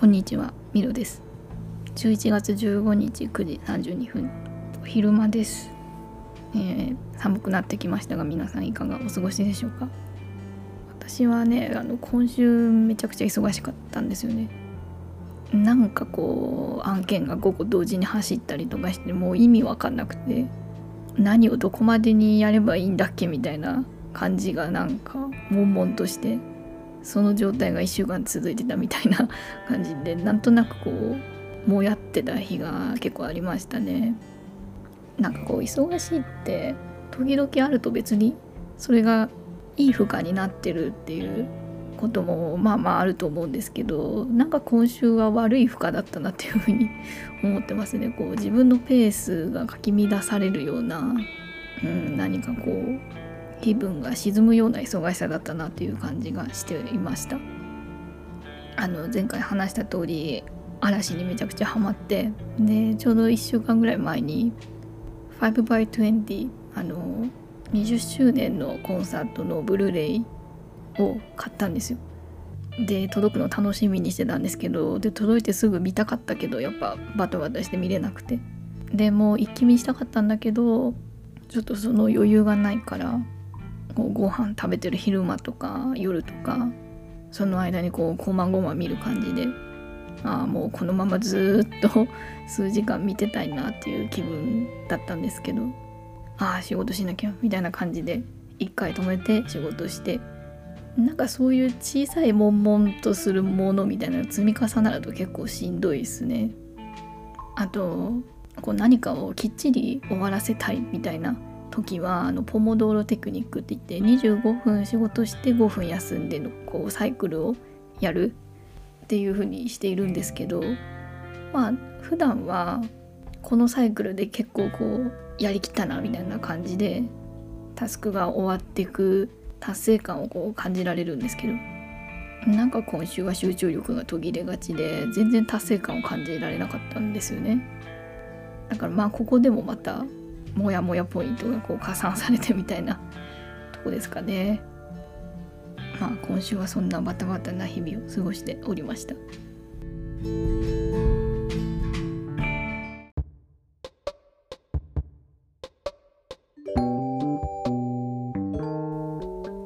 こんにちは、ミロです。11月15日9時32分、お昼間です、えー寒くなってきましたが、皆さんいかがお過ごしでしょうか？私はね、あの今週めちゃくちゃ忙しかったんですよね。なんかこう案件が5個同時に走ったりとかしてもう意味わかんなくて何をどこまでにやればいいんだっけみたいな感じがなんか悶々としてその状態が1週間続いてたみたいな 感じでなんとなくこうもやってた日が結構ありましたね。なんかこう忙しいって時々あると別にそれがいい負荷になってるっていうこともまあまああると思うんですけどなんか今週は悪い負荷だったなっていうふうに 思ってますね。こう自分のペースがかき乱されるような、うん、何かこう気分が沈むような忙しさだったなっていう感じがしていました。あの前回話した通り嵐にめちゃくちゃハマってでちょうど1週間ぐらい前に 5by20 あの20周年のコンサートのブルーレイを買ったんですよ。で届くの楽しみにしてたんですけどで届いてすぐ見たかったけどやっぱバタバタして見れなくて。でもう一気見したかったんだけどちょっとその余裕がないからこうご飯食べてる昼間とか夜とかその間にこうこまごま見る感じでああもうこのままずっと 数時間見てたいなっていう気分だったんですけどああ仕事しなきゃみたいな感じで一回止めて仕事してなんかそういう小さい悶々とするものみたいなの積み重なると結構しんどいですね。あとこう何かをきっちり終わらせたいみたいな時はあのポモドーロテクニックって言って25分仕事して5分休んでのこうサイクルをやるっていう風にしているんですけどまあ普段はこのサイクルで結構こうやりきったなみたいな感じでタスクが終わっていく達成感をこう感じられるんですけどなんか今週は集中力が途切れがちで全然達成感を感じられなかったんですよね。だからまあここでもまたモヤモヤポイントがこう加算されてみたいなとこですかね。まあ今週はそんなバタバタな日々を過ごしておりました。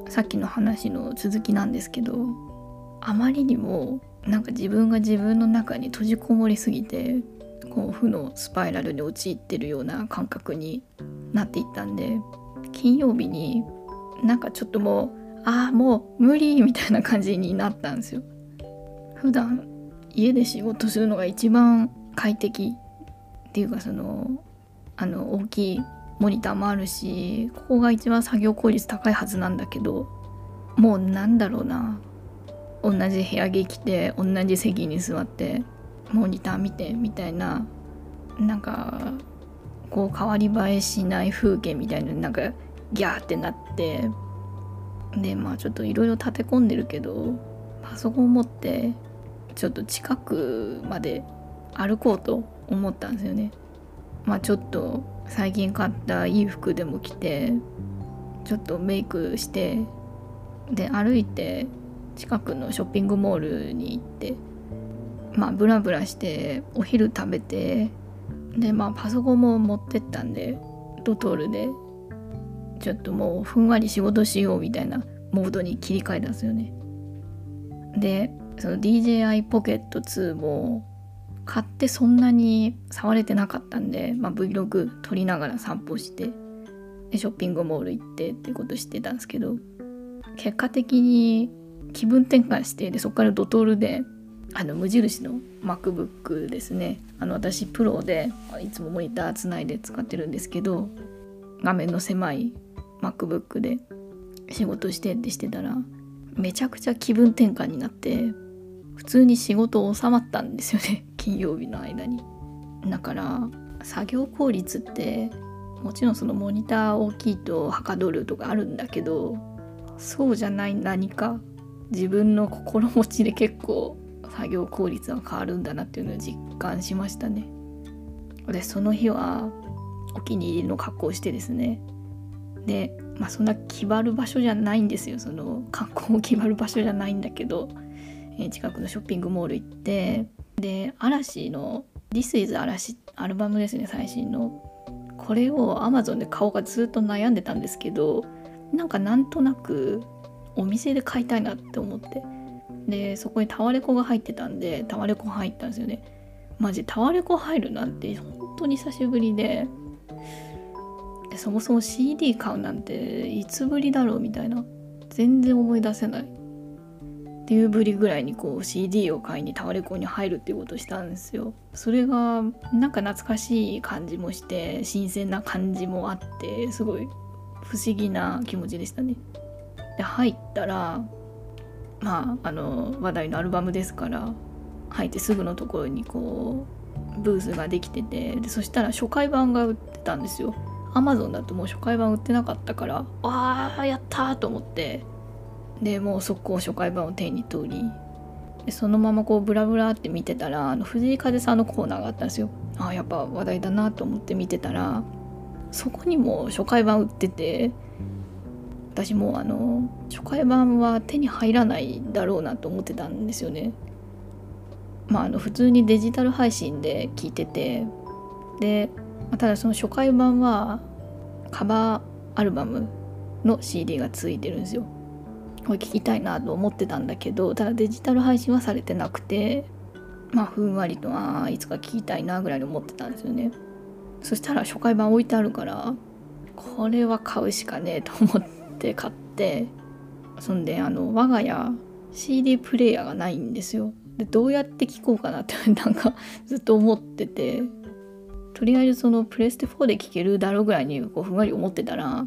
さっきの話の続きなんですけどあまりにもなんか自分が自分の中に閉じこもりすぎてこう負のスパイラルに陥ってるような感覚になっていったんで金曜日になんかちょっともうああもう無理みたいな感じになったんですよ。普段家で仕事するのが一番快適っていうかそのあの大きいモニターもあるしここが一番作業効率高いはずなんだけどもうなんだろうな同じ部屋着着て同じ席に座ってモニター見てみたいななんかこう変わり映えしない風景みたいななんかギャーってなってでまあちょっといろいろ立て込んでるけどパソコン持ってちょっと近くまで歩こうと思ったんですよね。まあちょっと最近買ったいい服でも着てちょっとメイクしてで歩いて近くのショッピングモールに行ってまあブラブラしてお昼食べてでまあパソコンも持ってったんでドトールでちょっともうふんわり仕事しようみたいなモードに切り替えたんですよね。でその DJI ポケット2も買ってそんなに触れてなかったんで、まあ、Vlog 撮りながら散歩してでショッピングモール行ってってことしてたんですけど結果的に気分転換してでそこからドトールであの無印の MacBook ですね。あの私プロでいつもモニターつないで使ってるんですけど画面の狭い MacBook で仕事してってしてたらめちゃくちゃ気分転換になって普通に仕事収まったんですよね 金曜日の間に。だから作業効率ってもちろんそのモニター大きいとはかどるとかあるんだけどそうじゃない何か自分の心持ちで結構作業効率が変わるんだなっていうのを実感しましたね。でその日はお気に入りの格好をしてですね。でまあそんな気張る場所じゃないんですよ。その格好を気張る場所じゃないんだけどえ近くのショッピングモール行って。で嵐の「This is 嵐」アルバムですね最新の。これを Amazon で買おうかずっと悩んでたんですけどなんかなんとなくお店で買いたいなって思って。でそこにタワレコが入ってたんでタワレコ入ったんですよね。マジタワレコ入るなんて本当に久しぶりで。そもそも CD 買うなんていつぶりだろうみたいな。全然思い出せない。っていうぶりぐらいにこう CD を買いにタワレコに入るっていうことをしたんですよ。それがなんか懐かしい感じもして新鮮な感じもあってすごい不思議な気持ちでしたね。で入ったらまああの話題のアルバムですから入ってすぐのところにこうブースができててでそしたら初回版が売ってたんですよ。アマゾンだともう初回版売ってなかったからわあやったと思ってでもう速攻初回版を手に取りでそのままこうブラブラって見てたらあの藤井風さんのコーナーがあったんですよ。あやっぱ話題だなと思って見てたらそこにも初回版売ってて私もあの初回版は手に入らないだろうなと思ってたんですよね。まああの普通にデジタル配信で聞いててでまただその初回版はカバーアルバムの CD がついてるんですよ。これ聞きたいなと思ってたんだけどただデジタル配信はされてなくてまあふんわりとあいつか聞きたいなぐらいに思ってたんですよね。そしたら初回版置いてあるからこれは買うしかねえと思って。買ってそんであの我が家 CD プレイヤーがないんですよ。でどうやって聴こうかなって なんかずっと思ってて。とりあえずそのプレステ4で聴けるだろうぐらいにこうふんわり思ってたら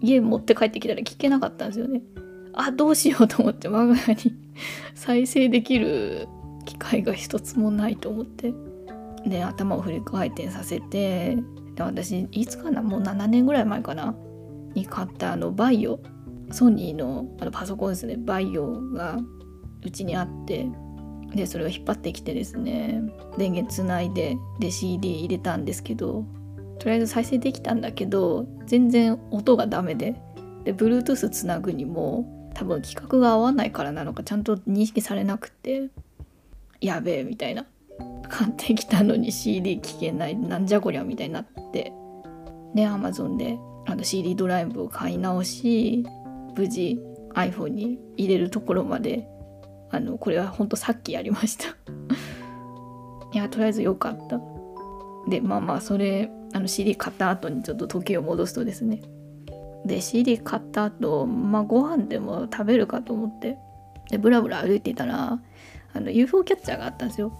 家持って帰ってきたら聴けなかったんですよね。あどうしようと思って我が家に 再生できる機会が一つもないと思って。で頭を振り回転させてで私いつかなもう7年ぐらい前かな。に買ったあのバイオソニーのあのパソコンですね。バイオがうちにあってでそれを引っ張ってきてですね電源つないでで CD 入れたんですけどとりあえず再生できたんだけど全然音がダメでで Bluetooth つなぐにも多分規格が合わないからなのかちゃんと認識されなくてやべえみたいな買ってきたのに CD 聴けないなんじゃこりゃみたいになってで Amazon であの CD ドライブを買い直し無事 iPhone に入れるところまであのこれはほんとさっきやりました。いやとりあえず良かった。でまあまあそれあの CD 買った後にちょっと時計を戻すとですね。で CD 買った後まあご飯でも食べるかと思ってでブラブラ歩いてたらあの UFO キャッチャーがあったんですよ。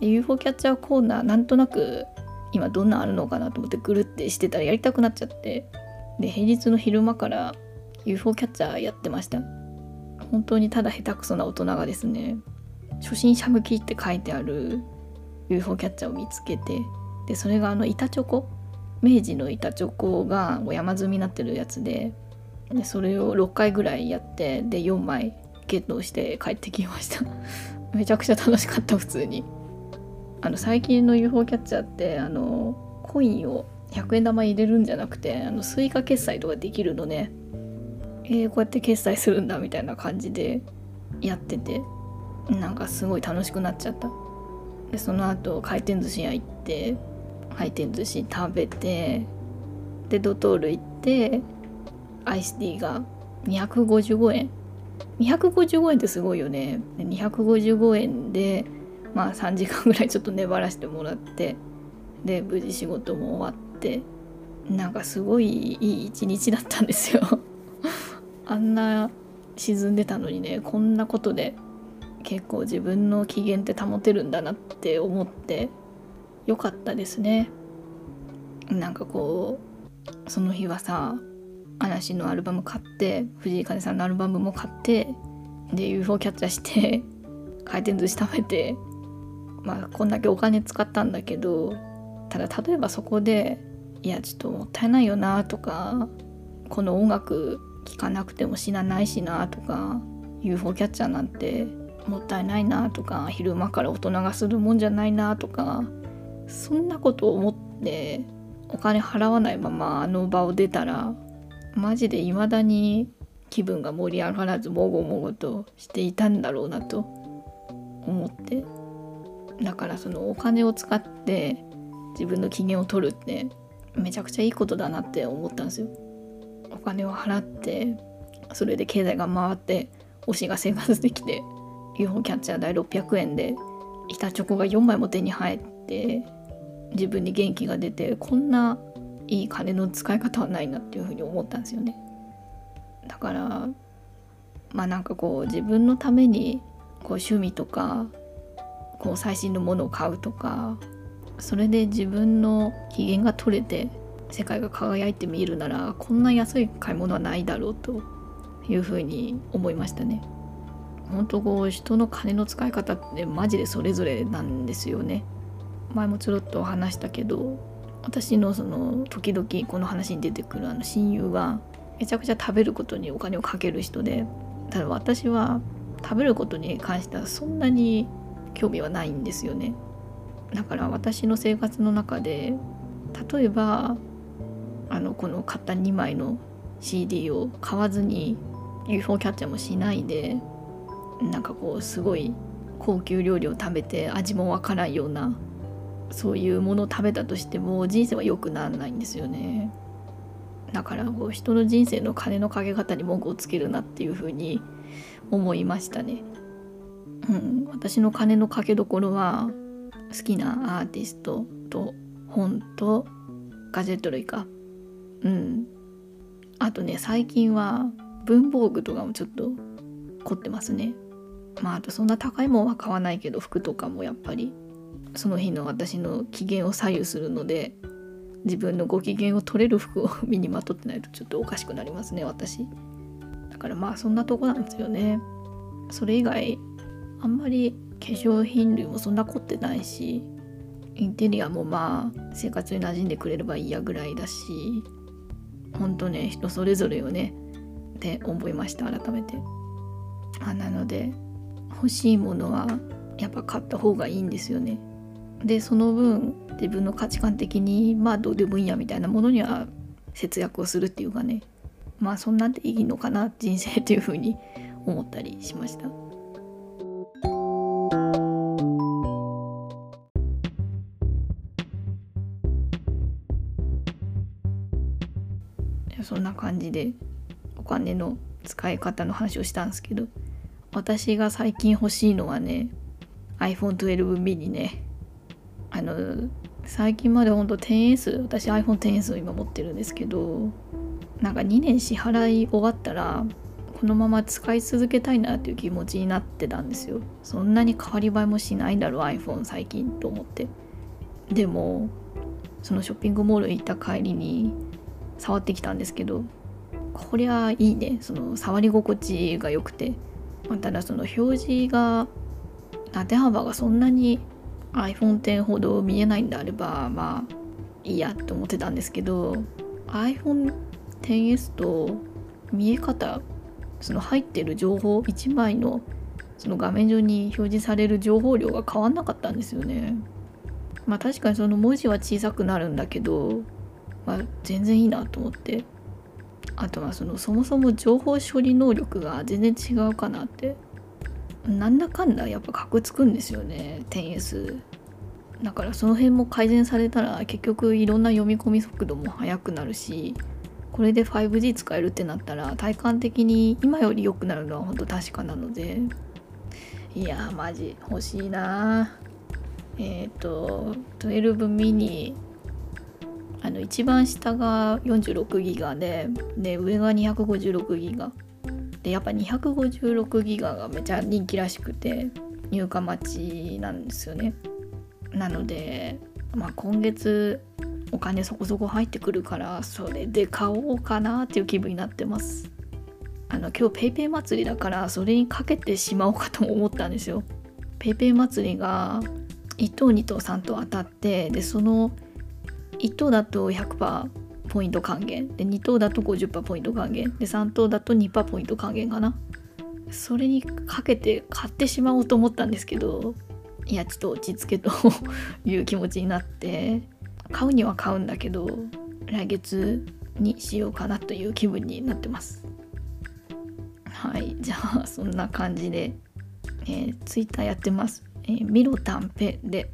で UFO キャッチャーコーナーなんとなく今どんなあるのかなと思ってぐるってしてたらやりたくなっちゃって。で平日の昼間から UFO キャッチャーやってました。本当にただ下手くそな大人がですね初心者向きって書いてある UFO キャッチャーを見つけてでそれがあの板チョコ？明治の板チョコが山積みになってるやつででそれを6回ぐらいやってで4枚ゲットして帰ってきました。めちゃくちゃ楽しかった普通に。あの最近の UFO キャッチャーってあのコインを100円玉入れるんじゃなくてあの Suica 決済とかできるのね。えー、こうやって決済するんだみたいな感じでやっててなんかすごい楽しくなっちゃった。でその後回転寿司屋行って回転寿司食べてでドトール行ってアイスティーが255円。255円ってすごいよね。255円でまあ3時間ぐらいちょっと粘らせてもらってで無事仕事も終わってなんかすごいいい一日だったんですよ。あんな沈んでたのにねこんなことで結構自分の機嫌って保てるんだなって思ってよかったですね。なんかこうその日はさ嵐のアルバム買って藤井風さんのアルバムも買ってで UFO キャッチャーして回転寿司食べてまあこんだけお金使ったんだけどただ例えばそこでいやちょっともったいないよなとかこの音楽聴かなくても死なないしなとか UFO キャッチャーなんてもったいないなとか昼間から大人がするもんじゃないなとかそんなことを思ってお金払わないままあの場を出たらマジで未だに気分が盛り上がらずもごもごとしていたんだろうなと思って。だからそのお金を使って自分の機嫌を取るってめちゃくちゃいいことだなって思ったんですよ。お金を払ってそれで経済が回って推しが生活できて UFO キャッチャー代600円で板チョコが4枚も手に入って自分に元気が出てこんないい金の使い方はないなっていうふうに思ったんですよね。だからまあなんかこう自分のためにこう趣味とかこう最新のものを買うとかそれで自分の機嫌が取れて世界が輝いて見えるならこんな安い買い物はないだろうというふうに思いましたね。本当こう人の金の使い方ってマジでそれぞれなんですよね。前もちょろっと話したけど私のその時々この話に出てくるあの親友はめちゃくちゃ食べることにお金をかける人でただ私は食べることに関してはそんなに興味はないんですよね。だから私の生活の中で例えばあのこの買った2枚の CD を買わずに UFO キャッチャーもしないでなんかこうすごい高級料理を食べて味もわからんようなそういうものを食べたとしても人生は良くならないんですよねだからこう人の人生の金のかけ方に文句をつけるなっていうふうに思いましたね、うん、私の金のかけどころは好きなアーティストと本とガジェット類か。うん。あとね最近は文房具とかもちょっと凝ってますね。まああとそんな高いもんは買わないけど服とかもやっぱりその日の私の機嫌を左右するので自分のご機嫌を取れる服を 身にまとってないとちょっとおかしくなりますね私。だからまあそんなとこなんですよね。それ以外あんまり化粧品類もそんな凝ってないしインテリアもまあ生活に馴染んでくれればいいやぐらいだしほんとね人それぞれよねって思いました改めて。あなので欲しいものはやっぱ買った方がいいんですよね。でその分自分の価値観的にまあどうでもいいやみたいなものには節約をするっていうかね。まあそんなんでいいのかな人生っていうふうに思ったりしました。そんな感じでお金の使い方の話をしたんですけど私が最近欲しいのはね iPhone12 mini ね。あの最近までほんと 10S 私 iPhone10S を今持ってるんですけどなんか2年支払い終わったらこのまま使い続けたいなっていう気持ちになってたんですよ。そんなに変わり映えもしないだろう iPhone 最近と思って。でもそのショッピングモール行った帰りに触ってきたんですけどこりゃいいねその触り心地が良くてただその表示が縦幅がそんなに iPhone X ほど見えないんであればまあいいやって思ってたんですけど iPhone XS と見え方その入ってる情報1枚のその画面上に表示される情報量が変わんなかったんですよね。まあ確かにその文字は小さくなるんだけど、まあ、全然いいなと思って。あとはそのそもそも情報処理能力が全然違うかなって。なんだかんだやっぱカクつくんですよね 10S だからその辺も改善されたら結局いろんな読み込み速度も速くなるしこれで 5G 使えるってなったら体感的に今より良くなるのは本当確かなので。いやマジ欲しいなえっ、ー、と12ミニ。あの一番下が46ギガでで上が256ギガ。でやっぱ256ギガがめちゃ人気らしくて入荷待ちなんですよね。なので、まあ、今月お金そこそこ入ってくるからそれで買おうかなっていう気分になってます。あの今日 PayPay 祭りだからそれにかけてしまおうかと思ったんですよ。PayPay 祭りが1等2等3等当たってでその1等だと100%ポイント還元。で2等だと50%ポイント還元。で3等だと2%ポイント還元かな。それにかけて買ってしまおうと思ったんですけどいやちょっと落ち着けという気持ちになって買うには買うんだけど来月にしようかなという気分になってます。はいじゃあそんな感じでえー、ツイッターやってます、えー、ミロタンペで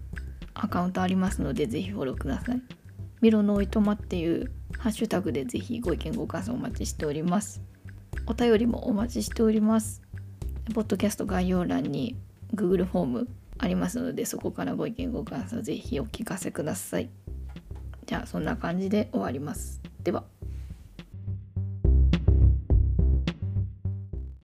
アカウントありますのでぜひフォローください。ミロのいとまっていうハッシュタグでぜひご意見ご感想お待ちしております。お便りもお待ちしております。ポッドキャスト概要欄に Google フォームありますのでそこからご意見ご感想ぜひお聞かせください。じゃあそんな感じで終わります。では。